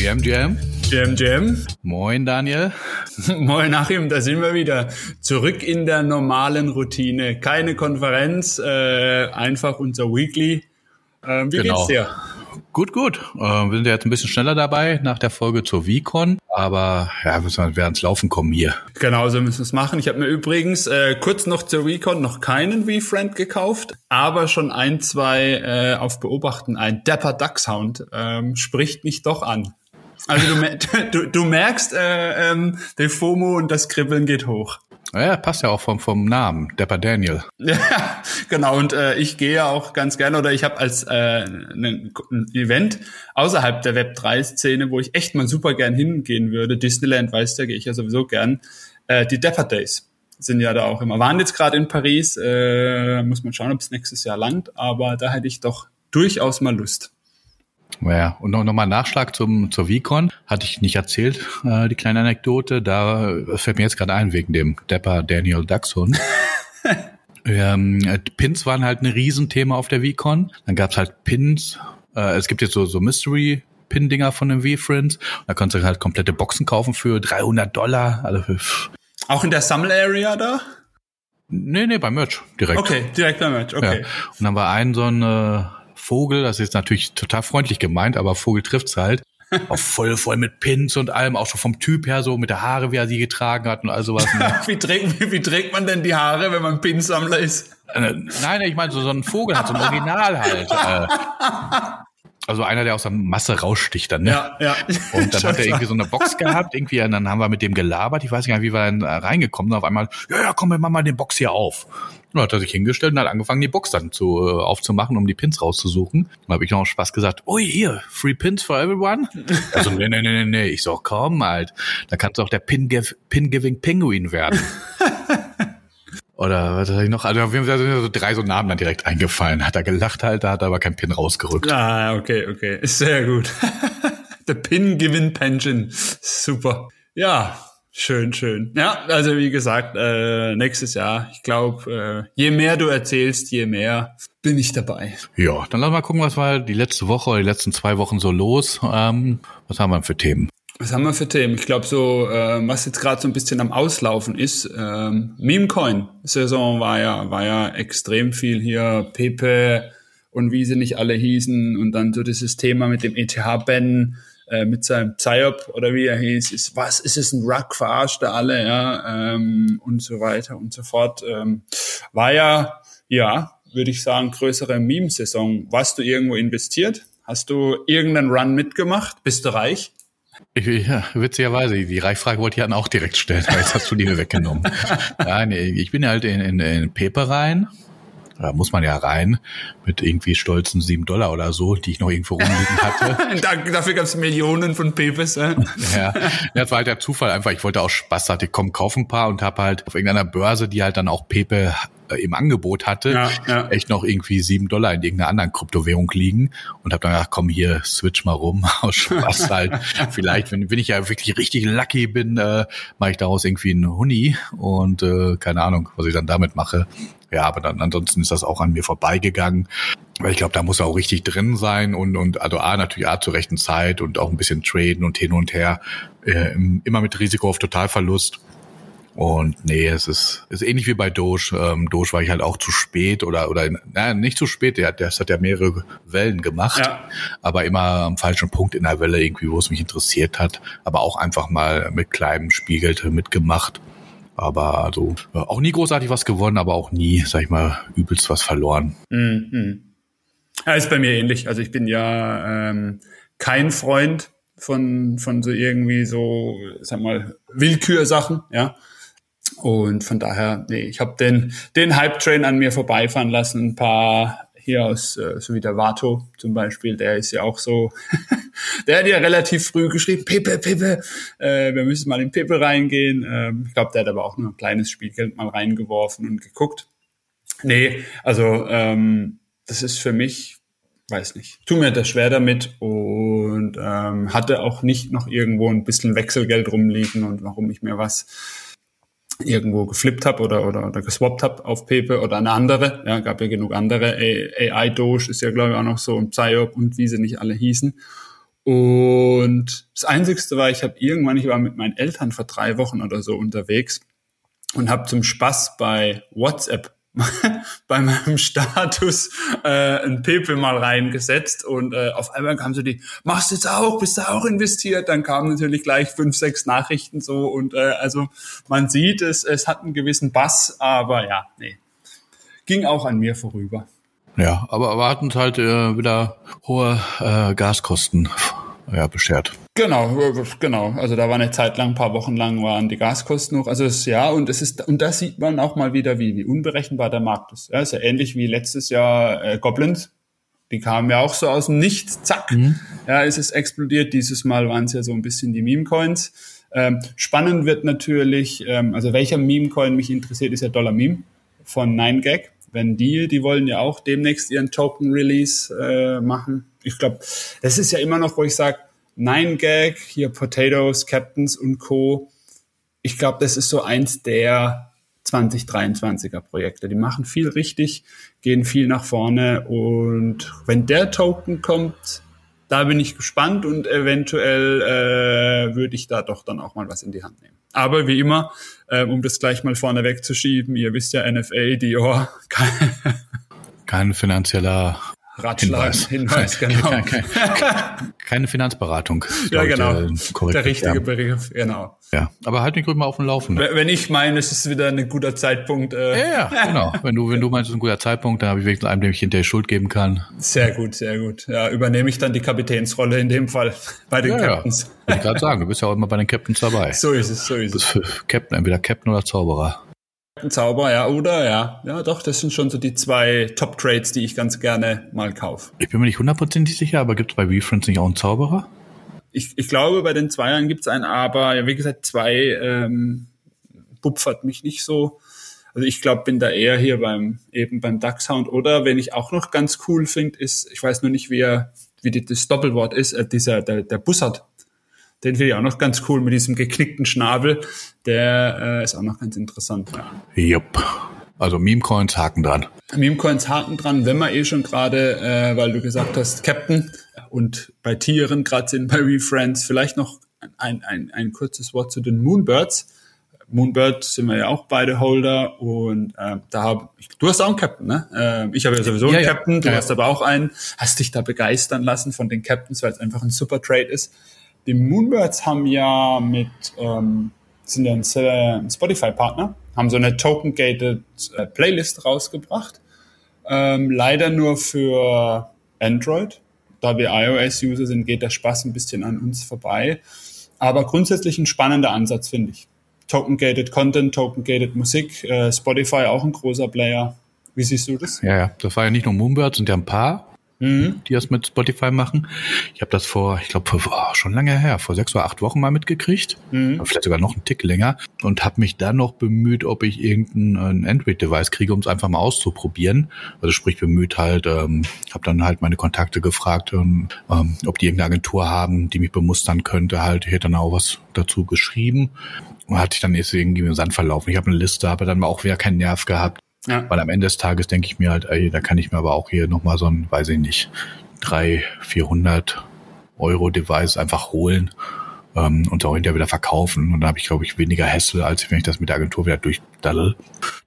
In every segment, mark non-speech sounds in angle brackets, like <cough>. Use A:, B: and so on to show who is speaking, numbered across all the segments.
A: GM, GM.
B: GM, GM.
A: Moin, Daniel. <laughs>
B: Moin, Achim, da sind wir wieder. Zurück in der normalen Routine. Keine Konferenz, äh, einfach unser Weekly. Äh, wie genau. geht's dir?
A: Gut, gut. Äh, wir sind ja jetzt ein bisschen schneller dabei nach der Folge zur VCon, aber ja, müssen wir werden ins Laufen kommen hier.
B: Genau, so müssen wir es machen. Ich habe mir übrigens äh, kurz noch zur VCon noch keinen V-Friend gekauft, aber schon ein, zwei äh, auf Beobachten. Ein Dapper Duck Sound ähm, spricht mich doch an. Also du, <laughs> du, du merkst, äh, ähm, der FOMO und das Kribbeln geht hoch.
A: Ja, passt ja auch vom, vom Namen, Dapper Daniel.
B: Ja, genau. Und äh, ich gehe ja auch ganz gerne, oder ich habe als äh, ein, ein Event außerhalb der Web3-Szene, wo ich echt mal super gern hingehen würde, Disneyland, weißt du, gehe ich ja sowieso gern, äh, die Dapper Days sind ja da auch immer. Waren jetzt gerade in Paris, äh, muss man schauen, ob es nächstes Jahr langt, aber da hätte ich doch durchaus mal Lust.
A: Ja, und noch, noch mal Nachschlag zum, zur VCon. Hatte ich nicht erzählt, äh, die kleine Anekdote. Da fällt mir jetzt gerade ein, wegen dem Depper Daniel Duxhund. <laughs> ähm, Pins waren halt ein Riesenthema auf der VCon. Dann gab's halt Pins. Äh, es gibt jetzt so, so Mystery Pin-Dinger von den V-Friends. Da kannst du halt komplette Boxen kaufen für 300 Dollar. Also
B: Auch in der Sammel Area da?
A: Nee, nee, beim Merch direkt.
B: Okay, direkt beim Merch, okay. Ja.
A: Und dann war ein so ein äh, Vogel, das ist natürlich total freundlich gemeint, aber Vogel trifft's halt. <laughs> auch voll, voll mit Pins und allem, auch schon vom Typ her, so mit der Haare, wie er sie getragen hat und all sowas. <laughs>
B: wie, trägt, wie, wie, trägt man denn die Haare, wenn man Pinsammler ist?
A: Äh, nein, ich meine, so, so ein Vogel hat so ein Original halt. Äh, <laughs> also einer, der aus der Masse raussticht dann, ne?
B: Ja, ja.
A: Und dann hat er irgendwie so eine Box gehabt, irgendwie, und dann haben wir mit dem gelabert, ich weiß gar nicht, wie wir dann reingekommen sind, auf einmal, ja, ja, komm, wir machen mal den Box hier auf. Und dann hat er sich hingestellt und hat angefangen, die Box dann zu, äh, aufzumachen, um die Pins rauszusuchen. Dann habe ich noch Spaß gesagt, ui, hier, free Pins for everyone? <laughs> Also, nee, nee, nee, nee, nee. Ich so, komm halt, da kannst du auch der Pin-Giving Penguin werden. <laughs> Oder was hatte ich noch? Also auf jeden Fall sind so drei so Namen dann direkt eingefallen. Hat er gelacht halt, da hat er aber kein Pin rausgerückt.
B: Ah, okay, okay. Sehr gut. <laughs> The Pin Given Pension. Super. Ja, schön, schön. Ja, also wie gesagt, äh, nächstes Jahr, ich glaube, äh, je mehr du erzählst, je mehr bin ich dabei.
A: Ja, dann lass mal gucken, was war die letzte Woche oder die letzten zwei Wochen so los. Ähm, was haben wir für Themen?
B: Was haben wir für Themen? Ich glaube so, äh, was jetzt gerade so ein bisschen am Auslaufen ist, ähm, Meme-Coin-Saison war ja, war ja extrem viel hier, Pepe und wie sie nicht alle hießen und dann so dieses Thema mit dem ETH-Ben, äh, mit seinem Psyop oder wie er hieß, ist, was, ist es ein Rug, verarscht er alle, ja, ähm, und so weiter und so fort. Ähm, war ja, ja, würde ich sagen, größere Meme-Saison. Warst du irgendwo investiert? Hast du irgendeinen Run mitgemacht? Bist du reich?
A: Ich, ja, witzigerweise, die Reichfrage wollte ich dann auch direkt stellen, aber jetzt hast du die mir weggenommen. <laughs> Nein, ich bin halt in, in, in Pepe rein. Da muss man ja rein mit irgendwie stolzen sieben Dollar oder so, die ich noch irgendwo rumliegen hatte. <laughs>
B: Dafür gab es Millionen von Pepes. Äh?
A: ja, das war halt der Zufall einfach. Ich wollte auch Spaß, hatte ich komm, kauf ein paar und habe halt auf irgendeiner Börse, die halt dann auch Pepe äh, im Angebot hatte, ja, ja. echt noch irgendwie sieben Dollar in irgendeiner anderen Kryptowährung liegen und habe dann gedacht, komm hier, switch mal rum, <laughs> aus Spaß halt. Vielleicht, wenn, wenn ich ja wirklich richtig lucky bin, äh, mache ich daraus irgendwie einen Huni und äh, keine Ahnung, was ich dann damit mache. Ja, aber dann ansonsten ist das auch an mir vorbeigegangen. Weil ich glaube, da muss er auch richtig drin sein und, und also A, natürlich A zur rechten Zeit und auch ein bisschen traden und hin und her. Äh, immer mit Risiko auf Totalverlust. Und nee, es ist, ist ähnlich wie bei Doge. Ähm, Doge war ich halt auch zu spät oder, oder naja, nicht zu spät, der, der hat ja mehrere Wellen gemacht, ja. aber immer am falschen Punkt in der Welle irgendwie, wo es mich interessiert hat. Aber auch einfach mal mit kleinem Spielgeld mitgemacht. Aber also auch nie großartig was gewonnen, aber auch nie, sag ich mal, übelst was verloren.
B: Mhm. Ja, ist bei mir ähnlich. Also ich bin ja ähm, kein Freund von, von so irgendwie so, sag mal, Willkürsachen, ja. Und von daher, nee, ich habe den, den Hype-Train an mir vorbeifahren lassen. Ein paar hier aus, äh, so wie der Vato zum Beispiel, der ist ja auch so, <laughs> der hat ja relativ früh geschrieben, Pepe, Pepe, äh, wir müssen mal in Pepe reingehen. Ähm, ich glaube, der hat aber auch nur ein kleines Spielgeld mal reingeworfen und geguckt. Nee, also ähm, das ist für mich, weiß nicht, tu mir das schwer damit und ähm, hatte auch nicht noch irgendwo ein bisschen Wechselgeld rumliegen und warum ich mir was irgendwo geflippt habe oder, oder, oder geswappt habe auf Pepe oder eine andere. Ja, gab ja genug andere. AI Doge ist ja, glaube ich, auch noch so ein Psyop und wie sie nicht alle hießen. Und das Einzigste war, ich habe irgendwann, ich war mit meinen Eltern vor drei Wochen oder so unterwegs und habe zum Spaß bei WhatsApp <laughs> bei meinem Status äh, ein Pepe mal reingesetzt und äh, auf einmal kam so die, machst du jetzt auch, bist du auch investiert? Dann kamen natürlich gleich fünf, sechs Nachrichten so und äh, also man sieht, es, es hat einen gewissen Bass, aber ja, nee, ging auch an mir vorüber.
A: Ja, aber erwarten halt äh, wieder hohe äh, Gaskosten ja, beschert.
B: Genau, genau. Also da war eine Zeit lang, ein paar Wochen lang waren die Gaskosten noch. Also es, ja, und es ist, und da sieht man auch mal wieder, wie, wie unberechenbar der Markt ist. Ja, ist ja ähnlich wie letztes Jahr äh, Goblins. Die kamen ja auch so aus dem Nichts, zack, mhm. ja, ist es explodiert. Dieses Mal waren es ja so ein bisschen die Meme-Coins. Ähm, spannend wird natürlich, ähm, also welcher Meme-Coin mich interessiert, ist ja Dollar Meme von 9gag. Wenn die, die wollen ja auch demnächst ihren Token-Release äh, machen ich glaube, das ist ja immer noch, wo ich sage, Nine Gag, hier Potatoes, Captains und Co. Ich glaube, das ist so eins der 2023er Projekte. Die machen viel richtig, gehen viel nach vorne und wenn der Token kommt, da bin ich gespannt und eventuell äh, würde ich da doch dann auch mal was in die Hand nehmen. Aber wie immer, äh, um das gleich mal vorne wegzuschieben, ihr wisst ja, NFA, Dior, <laughs>
A: kein, kein finanzieller
B: Ratschlag, Hinweis, Hinweis <laughs> genau.
A: Keine Finanzberatung. <laughs>
B: Ja, genau. Der, der richtige ja. Begriff, genau.
A: Ja, aber halt mich ruhig mal auf dem Laufenden.
B: Wenn ich meine, es ist wieder ein guter Zeitpunkt.
A: Äh. Ja, ja, genau. Wenn du, wenn du meinst, es ist ein guter Zeitpunkt, dann habe ich wirklich einen, dem ich hinterher Schuld geben kann.
B: Sehr gut, sehr gut. Ja, übernehme ich dann die Kapitänsrolle in dem Fall <laughs> bei den ja, Captains.
A: Ja. Ich gerade sagen, du bist ja auch immer bei den Captains dabei.
B: So ist es, so ist es.
A: Captain, entweder Captain oder Zauberer.
B: Zauber, ja, oder? Ja, ja, doch, das sind schon so die zwei Top-Trades, die ich ganz gerne mal kaufe.
A: Ich bin mir nicht hundertprozentig sicher, aber gibt es bei WeFriends nicht auch einen Zauberer?
B: Ich, ich glaube, bei den Zweiern gibt es einen, aber ja, wie gesagt, zwei ähm, bupfert mich nicht so. Also ich glaube, bin da eher hier beim eben beim Ducksound. Oder wenn ich auch noch ganz cool finde, ist, ich weiß nur nicht, wie er, wie das Doppelwort ist, äh, dieser der, der Bussard. Den finde ich auch noch ganz cool mit diesem geknickten Schnabel. Der äh, ist auch noch ganz interessant. Ja.
A: Jupp. Also Meme-Coins haken dran.
B: Meme-Coins haken dran, wenn wir eh schon gerade, äh, weil du gesagt hast, Captain und bei Tieren gerade sind bei WeFriends, vielleicht noch ein, ein, ein kurzes Wort zu den Moonbirds. Moonbird sind wir ja auch beide Holder und äh, da hab ich, du hast auch einen Captain, ne? Äh, ich habe ja sowieso ja, einen ja. Captain, du ja. hast aber auch einen. Hast dich da begeistern lassen von den Captains, weil es einfach ein super Trade ist. Die Moonbirds haben ja mit, ähm, sind ja ein Spotify-Partner, haben so eine token-gated äh, Playlist rausgebracht. Ähm, leider nur für Android. Da wir iOS-User sind, geht der Spaß ein bisschen an uns vorbei. Aber grundsätzlich ein spannender Ansatz, finde ich. Token-gated Content, Token-gated Musik, äh, Spotify auch ein großer Player. Wie siehst du das?
A: Ja, ja, das war ja nicht nur Moonbirds, sind ja ein paar mhm. die das mit Spotify machen. Ich habe das vor, ich glaube, oh, schon lange her, vor sechs oder acht Wochen mal mitgekriegt, mhm. vielleicht sogar noch einen Tick länger und habe mich dann noch bemüht, ob ich irgendein Android-Device kriege, um es einfach mal auszuprobieren. Also sprich bemüht halt, ähm, habe dann halt meine Kontakte gefragt, ähm, ob die irgendeine Agentur haben, die mich bemustern könnte. Halt, ich hätte dann auch was dazu geschrieben und hatte ich dann jetzt irgendwie im Sand verlaufen. Ich habe eine Liste, habe dann auch wieder keinen Nerv gehabt ja. Weil am Ende des Tages denke ich mir halt, ey, da kann ich mir aber auch hier nochmal so ein, weiß ich nicht, drei, vierhundert Euro Device einfach holen ähm, und auch hinterher wieder verkaufen. Und dann habe ich, glaube ich, weniger Hassel, als wenn ich das mit der Agentur wieder durchdaddel.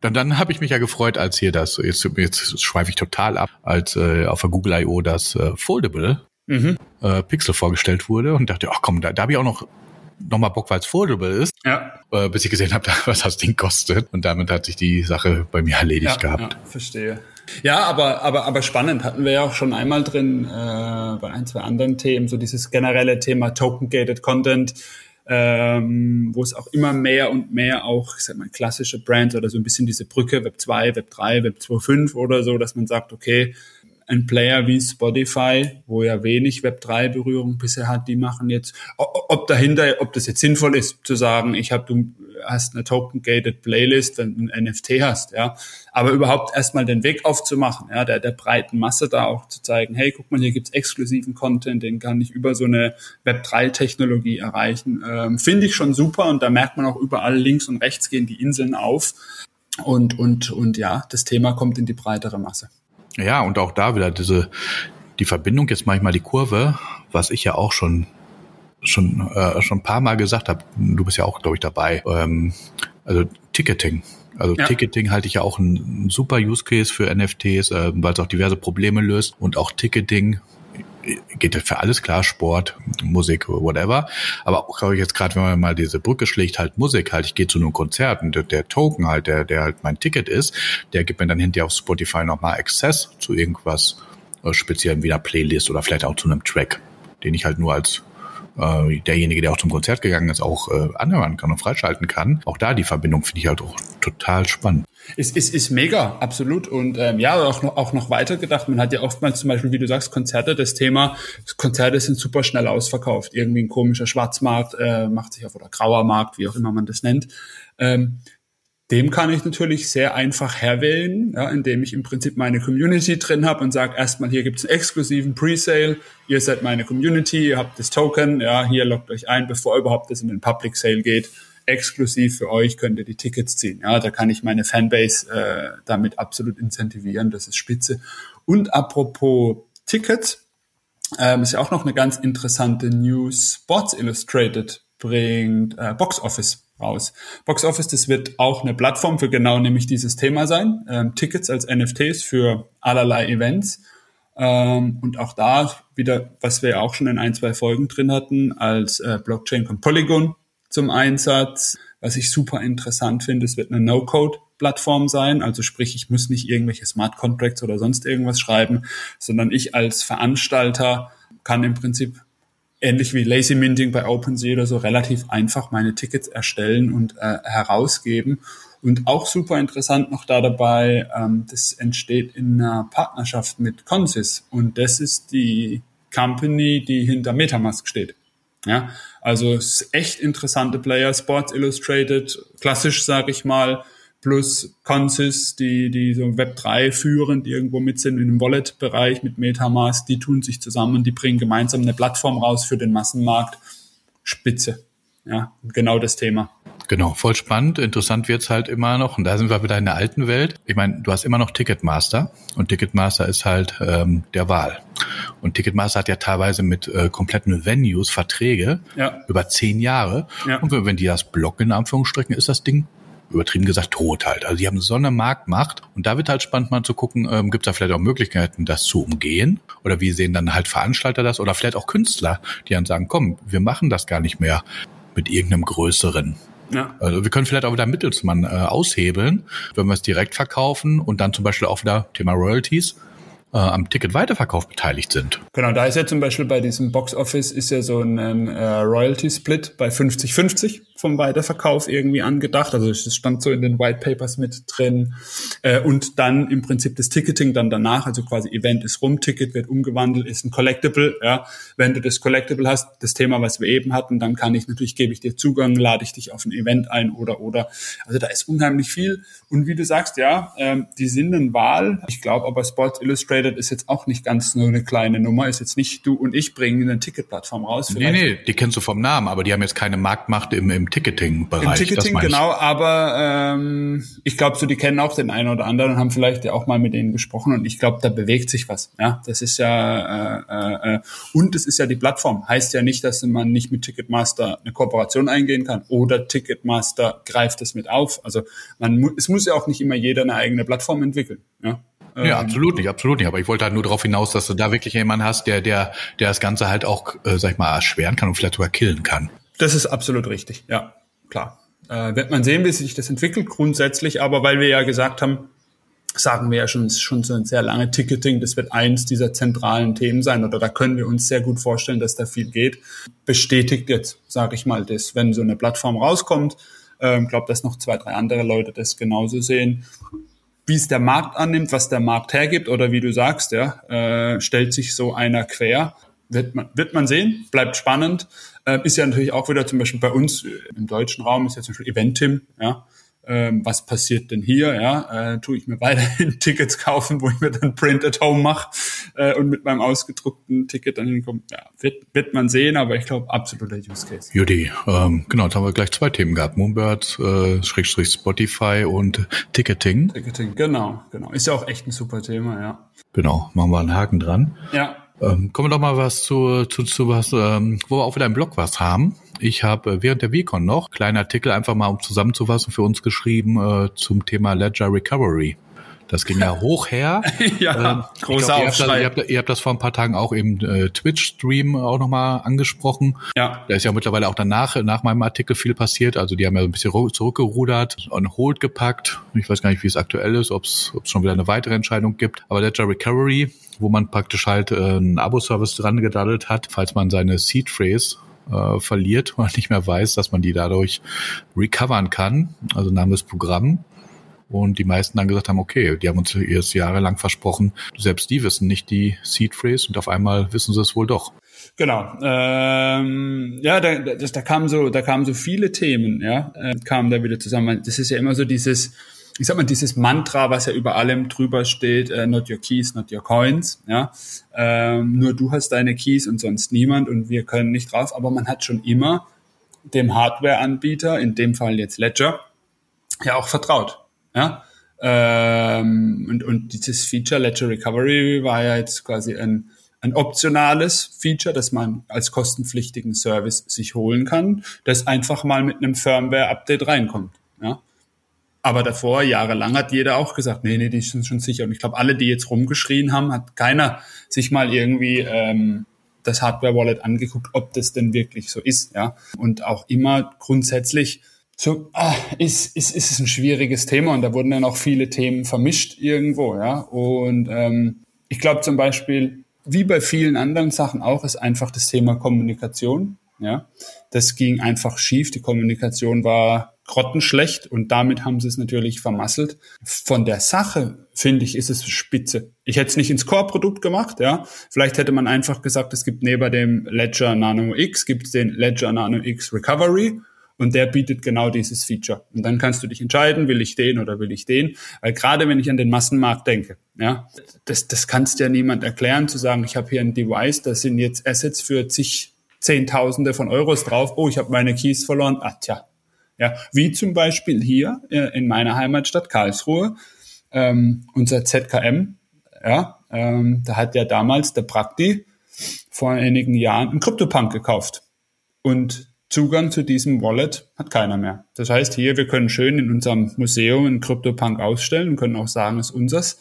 A: Dann, dann habe ich mich ja gefreut, als hier das, jetzt, jetzt schweife ich total ab, als äh, auf der Google I.O. das äh, Foldable mhm. äh, Pixel vorgestellt wurde und dachte, ach komm, da, da habe ich auch noch nochmal Bock, weil es foldable ist. Ja. Äh, bis ich gesehen habe, <laughs> was das Ding kostet. Und damit hat sich die Sache bei mir erledigt ja, gehabt.
B: Ja, verstehe. Ja, aber, aber, aber spannend hatten wir ja auch schon einmal drin äh, bei ein, zwei anderen Themen, so dieses generelle Thema Token-Gated Content, ähm, wo es auch immer mehr und mehr auch, ich sag mal, klassische Brands oder so ein bisschen diese Brücke Web 2, Web 3, Web 2.5 oder so, dass man sagt, okay, ein Player wie Spotify, wo ja wenig Web3-Berührung bisher hat, die machen jetzt, ob dahinter, ob das jetzt sinnvoll ist, zu sagen, ich habe, du hast eine token-gated Playlist, wenn du ein NFT hast, ja. Aber überhaupt erstmal den Weg aufzumachen, ja, der, der breiten Masse da auch zu zeigen, hey, guck mal, hier gibt's exklusiven Content, den kann ich über so eine Web3-Technologie erreichen. Ähm, Finde ich schon super und da merkt man auch überall links und rechts gehen die Inseln auf. Und, und, und ja, das Thema kommt in die breitere Masse.
A: Ja, und auch da wieder diese die Verbindung, jetzt mache ich mal die Kurve, was ich ja auch schon schon äh, schon ein paar Mal gesagt habe, du bist ja auch, glaube ich, dabei. Ähm, also Ticketing. Also ja. Ticketing halte ich ja auch ein, ein super Use Case für NFTs, äh, weil es auch diverse Probleme löst und auch Ticketing geht für alles klar, Sport, Musik, whatever. Aber auch, glaube ich, jetzt gerade, wenn man mal diese Brücke schlägt, halt Musik halt, ich gehe zu einem Konzert und der, der, Token halt, der, der halt mein Ticket ist, der gibt mir dann hinterher auf Spotify nochmal Access zu irgendwas äh, speziellen wie einer Playlist oder vielleicht auch zu einem Track, den ich halt nur als äh, derjenige, der auch zum Konzert gegangen ist, auch äh, anhören kann und freischalten kann. Auch da die Verbindung finde ich halt auch total spannend.
B: Ist, ist, ist mega, absolut. Und ähm, ja, auch noch, auch noch weiter gedacht. Man hat ja oftmals zum Beispiel, wie du sagst, Konzerte, das Thema, Konzerte sind super schnell ausverkauft. Irgendwie ein komischer Schwarzmarkt äh, macht sich auf oder grauer Markt, wie auch immer man das nennt. Ähm, dem kann ich natürlich sehr einfach herwählen, ja, indem ich im Prinzip meine Community drin habe und sage, erstmal hier gibt es einen exklusiven Presale, ihr seid meine Community, ihr habt das Token, ja, hier loggt euch ein, bevor überhaupt das in den Public Sale geht. Exklusiv für euch könnt ihr die Tickets ziehen. Ja, da kann ich meine Fanbase äh, damit absolut incentivieren, das ist spitze. Und apropos Tickets, ähm, ist ja auch noch eine ganz interessante News. Sports Illustrated bringt äh, Box Office raus. Box Office, das wird auch eine Plattform für genau nämlich dieses Thema sein. Ähm, Tickets als NFTs für allerlei Events. Ähm, und auch da wieder, was wir ja auch schon in ein, zwei Folgen drin hatten, als äh, Blockchain kommt Polygon zum Einsatz. Was ich super interessant finde, es wird eine No-Code-Plattform sein. Also sprich, ich muss nicht irgendwelche Smart Contracts oder sonst irgendwas schreiben, sondern ich als Veranstalter kann im Prinzip ähnlich wie Lazy Minting bei OpenSea oder so relativ einfach meine Tickets erstellen und äh, herausgeben. Und auch super interessant noch da dabei, ähm, das entsteht in einer Partnerschaft mit Consys. Und das ist die Company, die hinter Metamask steht. Ja, also echt interessante Player, Sports Illustrated, klassisch sage ich mal, plus Consys, die, die so Web3 führend irgendwo mit sind in dem Wallet-Bereich mit Metamask, die tun sich zusammen die bringen gemeinsam eine Plattform raus für den Massenmarkt. Spitze. Ja, genau das Thema.
A: Genau, voll spannend. Interessant wird's halt immer noch. Und da sind wir wieder in der alten Welt. Ich meine, du hast immer noch Ticketmaster und Ticketmaster ist halt ähm, der Wahl. Und Ticketmaster hat ja teilweise mit äh, kompletten Venues Verträge ja. über zehn Jahre. Ja. Und wenn die das blocken, in Anführungsstrichen, ist das Ding übertrieben gesagt tot halt. Also die haben so eine Marktmacht und da wird halt spannend mal zu gucken, ähm, gibt es da vielleicht auch Möglichkeiten, das zu umgehen oder wie sehen dann halt Veranstalter das oder vielleicht auch Künstler, die dann sagen, komm, wir machen das gar nicht mehr mit irgendeinem größeren. Ja. Also wir können vielleicht auch wieder Mittelsmann äh, aushebeln, wenn wir es direkt verkaufen und dann zum Beispiel auch wieder Thema Royalties äh, am Ticket-Weiterverkauf beteiligt sind.
B: Genau, da ist ja zum Beispiel bei diesem Box Office ist ja so ein äh, Royalty-Split bei 50-50 vom Weiterverkauf irgendwie angedacht. Also es stand so in den White Papers mit drin. Äh, und dann im Prinzip das Ticketing dann danach, also quasi Event ist rum, Ticket wird umgewandelt, ist ein Collectible. Ja, wenn du das Collectible hast, das Thema, was wir eben hatten, dann kann ich natürlich gebe ich dir Zugang, lade ich dich auf ein Event ein oder oder. Also da ist unheimlich viel. Und wie du sagst, ja, ähm, die sind eine Wahl. Ich glaube, aber Sports Illustrated ist jetzt auch nicht ganz nur eine kleine Nummer. Ist jetzt nicht du und ich bringen eine Ticketplattform raus.
A: Vielleicht. Nee, nee, die kennst du vom Namen, aber die haben jetzt keine Marktmacht im, im Ticketing-Bereich.
B: Im Ticketing, genau, aber ähm, ich glaube, so die kennen auch den einen oder anderen und haben vielleicht ja auch mal mit denen gesprochen und ich glaube, da bewegt sich was. Ja, das ist ja äh, äh, und es ist ja die Plattform. Heißt ja nicht, dass man nicht mit Ticketmaster eine Kooperation eingehen kann oder Ticketmaster greift es mit auf. Also man mu es muss ja auch nicht immer jeder eine eigene Plattform entwickeln. Ja.
A: Ja, ähm, absolut nicht, absolut nicht. Aber ich wollte halt nur darauf hinaus, dass du da wirklich jemanden hast, der, der, der das Ganze halt auch, äh, sag ich mal, erschweren kann und vielleicht sogar killen kann.
B: Das ist absolut richtig, ja, klar. Äh, wird man sehen, wie sich das entwickelt grundsätzlich, aber weil wir ja gesagt haben, sagen wir ja schon, schon so ein sehr lange Ticketing, das wird eins dieser zentralen Themen sein oder da können wir uns sehr gut vorstellen, dass da viel geht. Bestätigt jetzt, sage ich mal, das, wenn so eine Plattform rauskommt, ich ähm, glaube, dass noch zwei, drei andere Leute das genauso sehen. Wie es der Markt annimmt, was der Markt hergibt oder wie du sagst, ja, äh, stellt sich so einer quer. Wird man, wird man sehen, bleibt spannend. Äh, ist ja natürlich auch wieder zum Beispiel bei uns äh, im deutschen Raum ist ja zum Beispiel Eventim, ja. Ähm, was passiert denn hier? Ja, äh, tue ich mir weiterhin <laughs> Tickets kaufen, wo ich mir dann Print at Home mache äh, und mit meinem ausgedruckten Ticket dann hinkomme. Ja, wird, wird man sehen, aber ich glaube absoluter Use Case.
A: Judy, ähm, genau, jetzt haben wir gleich zwei Themen gehabt: Moonbird, äh, Schrägstrich Spotify und Ticketing.
B: Ticketing, genau, genau, ist ja auch echt ein super Thema, ja.
A: Genau, machen wir einen Haken dran.
B: Ja.
A: Ähm, kommen wir doch mal was zu, zu, zu was, ähm, wo wir auch wieder im Blog was haben. Ich habe äh, während der VCon noch kleinen Artikel einfach mal um zusammenzufassen für uns geschrieben äh, zum Thema Ledger Recovery. Das ging ja hoch her. <laughs>
B: ja, ähm, großer glaub, ihr,
A: habt das, ihr, habt, ihr habt das vor ein paar Tagen auch im äh, Twitch-Stream auch nochmal angesprochen. Ja. Da ist ja mittlerweile auch danach, nach meinem Artikel viel passiert. Also die haben ja ein bisschen zurückgerudert, on hold gepackt. Ich weiß gar nicht, wie es aktuell ist, ob es schon wieder eine weitere Entscheidung gibt. Aber Ledger Recovery, wo man praktisch halt äh, einen Abo-Service dran gedaddelt hat, falls man seine Seed Phrase äh, verliert oder nicht mehr weiß, dass man die dadurch recovern kann, also Name des Programm. Und die meisten dann gesagt haben, okay, die haben uns erst jahrelang versprochen, selbst die wissen nicht die Seed Phrase und auf einmal wissen sie es wohl doch.
B: Genau. Ähm, ja, da, das, da kamen so, da kamen so viele Themen, ja, äh, kamen da wieder zusammen. Das ist ja immer so dieses, ich sag mal, dieses Mantra, was ja über allem drüber steht, äh, not your keys, not your coins, ja. Ähm, nur du hast deine Keys und sonst niemand und wir können nicht drauf, aber man hat schon immer dem Hardware-Anbieter, in dem Fall jetzt Ledger, ja auch vertraut. Ja? Ähm, und, und dieses Feature Ledger Recovery war ja jetzt quasi ein, ein optionales Feature, das man als kostenpflichtigen Service sich holen kann, das einfach mal mit einem Firmware-Update reinkommt. Ja? Aber davor, jahrelang, hat jeder auch gesagt, nee, nee, die sind schon sicher. Und ich glaube, alle, die jetzt rumgeschrien haben, hat keiner sich mal irgendwie ähm, das Hardware-Wallet angeguckt, ob das denn wirklich so ist. Ja? Und auch immer grundsätzlich so ah, ist, ist, ist es ein schwieriges Thema und da wurden dann auch viele Themen vermischt irgendwo, ja. Und ähm, ich glaube zum Beispiel, wie bei vielen anderen Sachen auch, ist einfach das Thema Kommunikation. Ja, das ging einfach schief. Die Kommunikation war grottenschlecht und damit haben sie es natürlich vermasselt. Von der Sache finde ich, ist es spitze. Ich hätte es nicht ins Core-Produkt gemacht, ja. Vielleicht hätte man einfach gesagt, es gibt neben dem Ledger Nano X gibt es den Ledger Nano X Recovery und der bietet genau dieses Feature. Und dann kannst du dich entscheiden, will ich den oder will ich den? Weil gerade wenn ich an den Massenmarkt denke, ja, das, das kannst ja niemand erklären, zu sagen, ich habe hier ein Device, da sind jetzt Assets für zig Zehntausende von Euros drauf. Oh, ich habe meine Keys verloren. Ah, tja. Ja, wie zum Beispiel hier äh, in meiner Heimatstadt Karlsruhe, ähm, unser ZKM, ja, ähm, da hat ja damals der Prakti vor einigen Jahren einen Kryptopunk gekauft. Und Zugang zu diesem Wallet hat keiner mehr. Das heißt, hier, wir können schön in unserem Museum einen CryptoPunk ausstellen und können auch sagen, es ist unseres,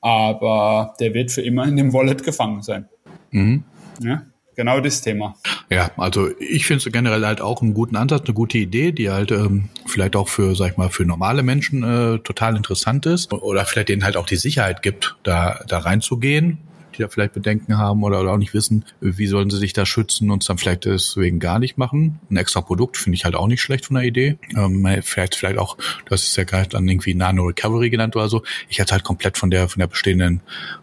B: aber der wird für immer in dem Wallet gefangen sein. Mhm. Ja, genau das Thema.
A: Ja, also ich finde es generell halt auch einen guten Ansatz, eine gute Idee, die halt ähm, vielleicht auch für, sag ich mal, für normale Menschen äh, total interessant ist oder vielleicht denen halt auch die Sicherheit gibt, da, da reinzugehen die da vielleicht Bedenken haben oder, oder auch nicht wissen, wie sollen sie sich da schützen und es dann vielleicht deswegen gar nicht machen. Ein extra Produkt finde ich halt auch nicht schlecht von der Idee. Ähm, vielleicht, vielleicht auch, das ist ja gerade dann irgendwie Nano Recovery genannt oder so. Ich hatte halt komplett von der, von der bestehenden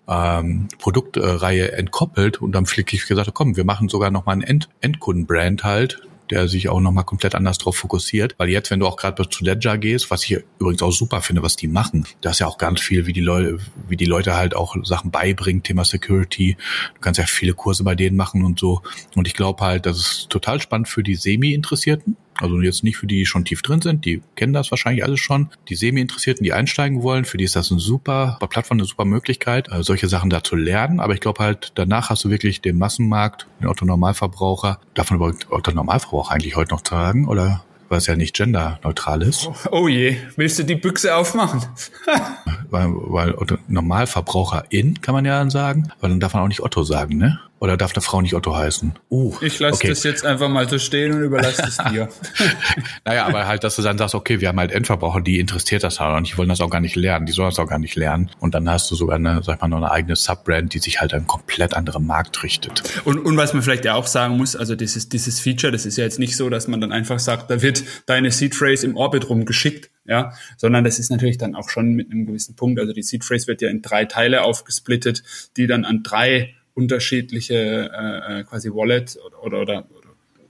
A: ähm, Produktreihe entkoppelt und dann flick ich gesagt, komm, wir machen sogar noch mal ein End Endkundenbrand halt, der sich auch nochmal komplett anders drauf fokussiert. Weil jetzt, wenn du auch gerade zu Ledger gehst, was ich übrigens auch super finde, was die machen, da ist ja auch ganz viel, wie die Leute, wie die Leute halt auch Sachen beibringen, Thema Security. Du kannst ja viele Kurse bei denen machen und so. Und ich glaube halt, das ist total spannend für die Semi-Interessierten, also jetzt nicht für die, die schon tief drin sind, die kennen das wahrscheinlich alles schon. Die Semi-Interessierten, die einsteigen wollen, für die ist das eine super, bei Plattform eine super Möglichkeit, äh, solche Sachen da zu lernen. Aber ich glaube halt, danach hast du wirklich den Massenmarkt, den Otto-Normalverbraucher. Darf man überhaupt Otto-Normalverbraucher eigentlich heute noch tragen? Oder was ja nicht genderneutral ist.
B: Oh, oh je, willst du die Büchse aufmachen? <laughs>
A: weil, weil Otto Normalverbraucherin kann man ja dann sagen, weil dann darf man auch nicht Otto sagen, ne? Oder darf eine Frau nicht Otto heißen?
B: Uh, ich lasse okay. das jetzt einfach mal so stehen und überlasse es dir. <laughs>
A: naja, aber halt, dass du dann sagst, okay, wir haben halt Endverbraucher, die interessiert das halt und die wollen das auch gar nicht lernen, die sollen das auch gar nicht lernen. Und dann hast du sogar eine, sag mal, noch eine eigene Subbrand, die sich halt an komplett anderen Markt richtet.
B: Und, und was man vielleicht ja auch sagen muss, also dieses, dieses Feature, das ist ja jetzt nicht so, dass man dann einfach sagt, da wird deine Seed Phrase im Orbit rumgeschickt, ja, sondern das ist natürlich dann auch schon mit einem gewissen Punkt. Also die Seed Phrase wird ja in drei Teile aufgesplittet, die dann an drei unterschiedliche äh, äh, quasi Wallet oder, oder, oder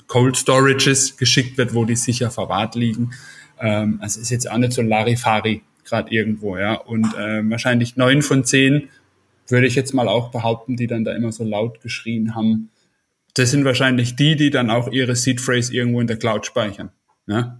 B: Cold Storages geschickt wird, wo die sicher verwahrt liegen. Ähm, also ist jetzt auch nicht so Larifari gerade irgendwo, ja. Und äh, wahrscheinlich neun von zehn würde ich jetzt mal auch behaupten, die dann da immer so laut geschrien haben. Das sind wahrscheinlich die, die dann auch ihre Seed Phrase irgendwo in der Cloud speichern. Ne?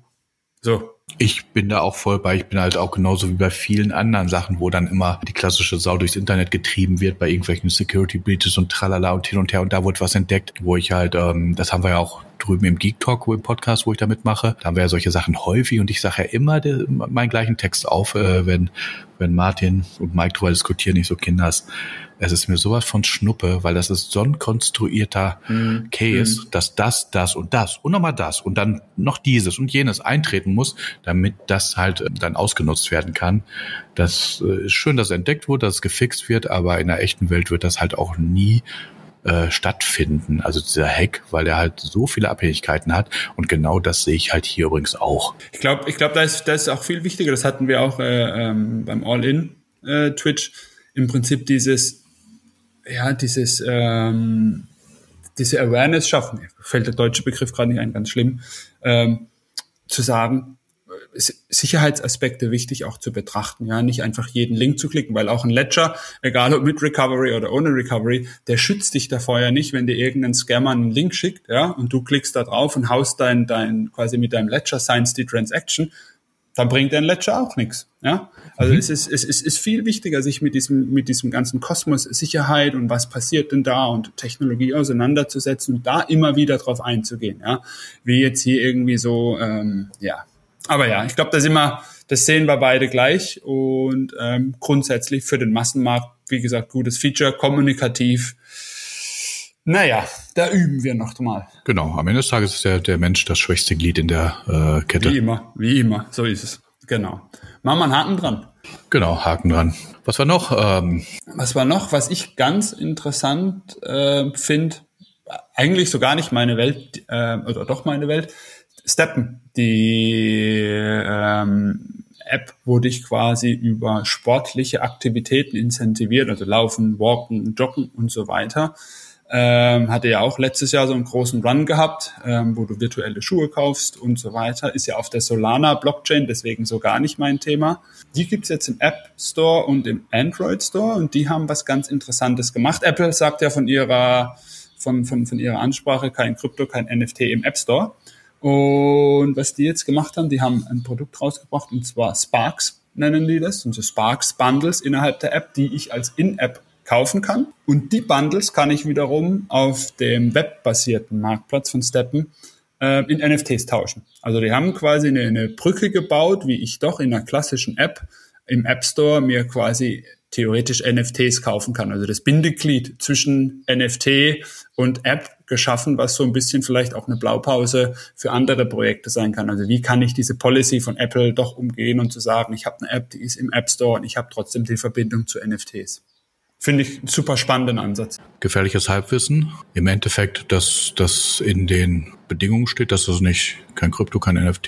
B: So,
A: Ich bin da auch voll bei. Ich bin halt auch genauso wie bei vielen anderen Sachen, wo dann immer die klassische Sau durchs Internet getrieben wird bei irgendwelchen Security Breaches und tralala und hin und her und da wird was entdeckt, wo ich halt, ähm, das haben wir ja auch drüben im Geek Talk, wo im Podcast, wo ich da mitmache, da haben wir ja solche Sachen häufig und ich sage ja immer de, meinen gleichen Text auf, äh, wenn, wenn Martin und Mike drüber diskutieren, nicht so Kinders. Es ist mir sowas von Schnuppe, weil das ist so ein konstruierter mhm. Case, mhm. dass das, das und das und nochmal das und dann noch dieses und jenes eintreten muss, damit das halt äh, dann ausgenutzt werden kann. Das äh, ist schön, dass entdeckt wurde, dass es gefixt wird, aber in der echten Welt wird das halt auch nie äh, stattfinden. Also dieser Hack, weil er halt so viele Abhängigkeiten hat. Und genau das sehe ich halt hier übrigens auch.
B: Ich glaube, ich glaube, da ist, das ist auch viel wichtiger. Das hatten wir auch äh, ähm, beim All-In äh, Twitch. Im Prinzip dieses, ja, dieses, ähm, diese Awareness schaffen. Fällt der deutsche Begriff gerade nicht ein, ganz schlimm. Ähm, zu sagen, Sicherheitsaspekte wichtig auch zu betrachten, ja, nicht einfach jeden Link zu klicken, weil auch ein Ledger, egal ob mit Recovery oder ohne Recovery, der schützt dich davor ja nicht, wenn dir irgendein Scammer einen Link schickt, ja, und du klickst da drauf und haust dein, dein, quasi mit deinem Ledger signs die Transaction, dann bringt dein Ledger auch nichts, ja. Also mhm. es ist, es ist, ist viel wichtiger, sich mit diesem, mit diesem ganzen Kosmos Sicherheit und was passiert denn da und Technologie auseinanderzusetzen und da immer wieder drauf einzugehen, ja. Wie jetzt hier irgendwie so, ähm, ja, aber ja, ich glaube, da sind wir, das sehen wir beide gleich und ähm, grundsätzlich für den Massenmarkt, wie gesagt, gutes Feature, kommunikativ. Naja, da üben wir noch mal.
A: Genau, am Ende des Tages ist der, der Mensch das schwächste Glied in der äh, Kette.
B: Wie immer, wie immer, so ist es. Genau. Machen wir einen Haken dran.
A: Genau, Haken dran. Was war noch? Ähm
B: was war noch? Was ich ganz interessant äh, finde, eigentlich so gar nicht meine Welt, äh, oder doch meine Welt, Steppen. Die ähm, App, wo dich quasi über sportliche Aktivitäten incentiviert, also Laufen, Walken, Joggen und so weiter. Ähm, hatte ja auch letztes Jahr so einen großen Run gehabt, ähm, wo du virtuelle Schuhe kaufst und so weiter. Ist ja auf der Solana Blockchain, deswegen so gar nicht mein Thema. Die gibt's jetzt im App Store und im Android Store und die haben was ganz Interessantes gemacht. Apple sagt ja von ihrer, von, von, von ihrer Ansprache kein Krypto, kein NFT im App Store. Und was die jetzt gemacht haben, die haben ein Produkt rausgebracht und zwar Sparks nennen die das, und so Sparks Bundles innerhalb der App, die ich als In-App kaufen kann. Und die Bundles kann ich wiederum auf dem webbasierten Marktplatz von Steppen äh, in NFTs tauschen. Also die haben quasi eine, eine Brücke gebaut, wie ich doch in einer klassischen App im App Store mir quasi theoretisch NFTs kaufen kann. Also das Bindeglied zwischen NFT und App geschaffen, was so ein bisschen vielleicht auch eine Blaupause für andere Projekte sein kann. Also wie kann ich diese Policy von Apple doch umgehen und zu sagen, ich habe eine App, die ist im App Store und ich habe trotzdem die Verbindung zu NFTs. Finde ich einen super spannenden Ansatz.
A: Gefährliches Halbwissen. Im Endeffekt, dass das in den Bedingungen steht, dass das nicht kein Krypto, kein NFT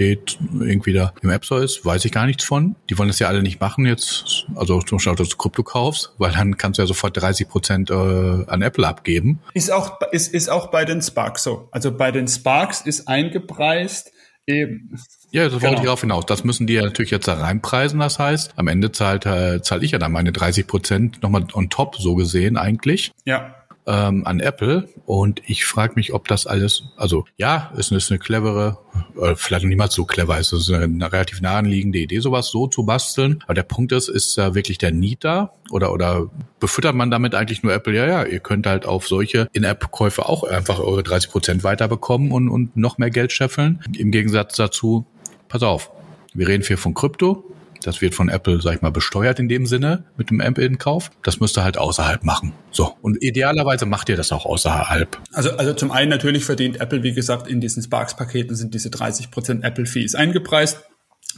A: irgendwie da im App Store ist, weiß ich gar nichts von. Die wollen das ja alle nicht machen jetzt. Also zum Beispiel, dass du Krypto kaufst, weil dann kannst du ja sofort 30 Prozent äh, an Apple abgeben.
B: Ist auch, ist, ist auch bei den Sparks so. Also bei den Sparks ist eingepreist eben
A: ja, das wollte genau. ich darauf hinaus. Das müssen die ja natürlich jetzt da reinpreisen. Das heißt, am Ende zahlt, äh, zahle ich ja dann meine 30 Prozent nochmal on top, so gesehen eigentlich.
B: Ja.
A: Ähm, an Apple und ich frage mich, ob das alles, also ja, es ist eine clevere, äh, vielleicht noch niemals so clever, es ist eine, eine relativ nahenliegende Idee, sowas so zu basteln. Aber der Punkt ist, ist da wirklich der Need da oder oder befüttert man damit eigentlich nur Apple? Ja, ja, ihr könnt halt auf solche In-App-Käufe auch einfach eure 30 Prozent weiterbekommen und und noch mehr Geld scheffeln. Im Gegensatz dazu pass auf, wir reden hier von Krypto. Das wird von Apple, sag ich mal, besteuert in dem Sinne mit dem Apple-Kauf. Das müsst ihr halt außerhalb machen. So. Und idealerweise macht ihr das auch außerhalb.
B: Also, also zum einen natürlich verdient Apple, wie gesagt, in diesen Sparks-Paketen sind diese 30% Apple-Fees eingepreist.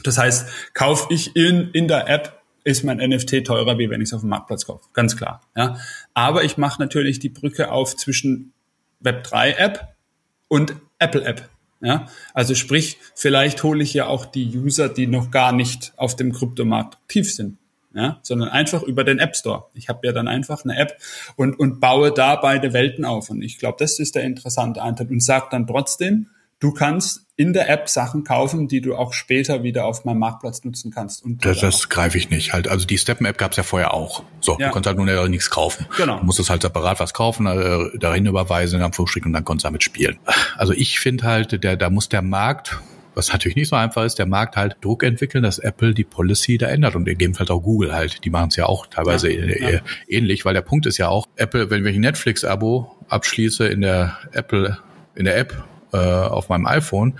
B: Das heißt, kaufe ich in, in der App ist mein NFT teurer, wie wenn ich es auf dem Marktplatz kaufe. Ganz klar. Ja. Aber ich mache natürlich die Brücke auf zwischen Web3 App und Apple App. Ja, also sprich, vielleicht hole ich ja auch die User, die noch gar nicht auf dem Kryptomarkt aktiv sind, ja, sondern einfach über den App Store. Ich habe ja dann einfach eine App und, und baue da beide Welten auf. Und ich glaube, das ist der interessante Anteil und sage dann trotzdem, du kannst in der App Sachen kaufen, die du auch später wieder auf meinem Marktplatz nutzen kannst.
A: Und das, das greife ich nicht. Halt, also die Steppen-App gab es ja vorher auch. So, ja. du konntest halt nur nichts kaufen. Genau. Du musstest halt separat was kaufen, äh, dahin überweisen, am Frühstück und dann konntest du damit spielen. Also ich finde halt, der, da muss der Markt Was natürlich nicht so einfach ist, der Markt halt Druck entwickeln, dass Apple die Policy da ändert und gegebenenfalls auch Google halt. Die machen es ja auch teilweise ja, ja. ähnlich, weil der Punkt ist ja auch, Apple, wenn ich ein Netflix-Abo abschließe in der Apple, in der App äh, auf meinem iPhone,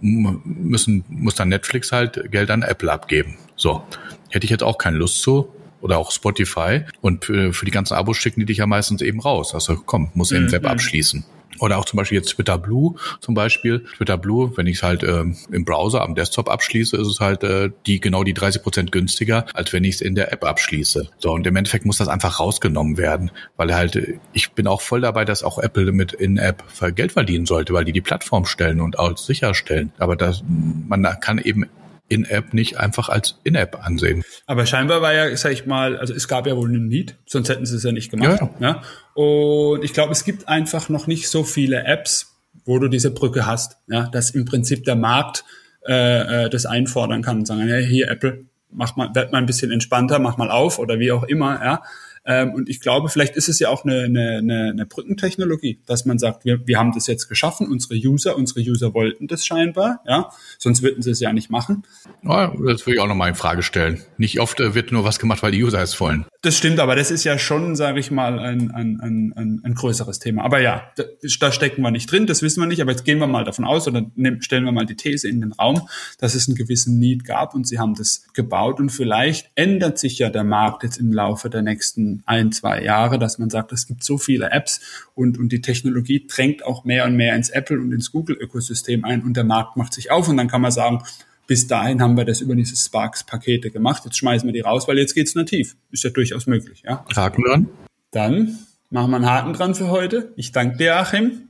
A: müssen, muss dann Netflix halt Geld an Apple abgeben. So. Hätte ich jetzt auch keine Lust zu, oder auch Spotify. Und für, für die ganzen Abos schicken die dich ja meistens eben raus. Also komm, muss im mhm. Web abschließen. Oder auch zum Beispiel jetzt Twitter Blue zum Beispiel. Twitter Blue, wenn ich es halt ähm, im Browser am Desktop abschließe, ist es halt äh, die genau die 30 Prozent günstiger, als wenn ich es in der App abschließe. So, und im Endeffekt muss das einfach rausgenommen werden, weil halt, äh, ich bin auch voll dabei, dass auch Apple mit In-App Geld verdienen sollte, weil die die Plattform stellen und auch sicherstellen. Aber das, man kann eben in-App nicht einfach als In-App ansehen.
B: Aber scheinbar war ja, sag ich mal, also es gab ja wohl einen Need, sonst hätten sie es ja nicht gemacht. Ja. ja? Und ich glaube, es gibt einfach noch nicht so viele Apps, wo du diese Brücke hast, ja, dass im Prinzip der Markt äh, äh das einfordern kann und sagen, hey, hier Apple, mach mal, werd mal ein bisschen entspannter, mach mal auf oder wie auch immer, ja. Ähm, und ich glaube, vielleicht ist es ja auch eine, eine, eine, Brückentechnologie, dass man sagt, wir, wir haben das jetzt geschaffen, unsere User, unsere User wollten das scheinbar, ja, sonst würden sie es ja nicht machen.
A: Ja, das würde ich auch nochmal in Frage stellen. Nicht oft äh, wird nur was gemacht, weil die User es wollen.
B: Das stimmt, aber das ist ja schon, sage ich mal, ein, ein, ein, ein, größeres Thema. Aber ja, da, da stecken wir nicht drin, das wissen wir nicht, aber jetzt gehen wir mal davon aus oder nehmen, stellen wir mal die These in den Raum, dass es einen gewissen Need gab und sie haben das gebaut und vielleicht ändert sich ja der Markt jetzt im Laufe der nächsten ein, zwei Jahre, dass man sagt, es gibt so viele Apps und, und die Technologie drängt auch mehr und mehr ins Apple und ins Google-Ökosystem ein und der Markt macht sich auf und dann kann man sagen, bis dahin haben wir das über diese Sparks-Pakete gemacht. Jetzt schmeißen wir die raus, weil jetzt geht's nativ. Ist ja durchaus möglich. Ja?
A: Haken dran.
B: Dann machen wir einen Haken dran für heute. Ich danke dir, Achim.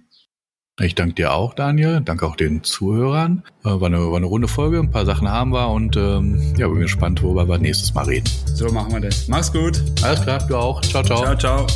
A: Ich danke dir auch, Daniel. Danke auch den Zuhörern. Äh, war eine, war eine runde Folge. Ein paar Sachen haben wir und ähm, ja, bin gespannt, worüber wir nächstes Mal reden.
B: So machen wir das. Mach's gut.
A: Alles klar, du auch. Ciao, ciao.
B: Ciao, ciao.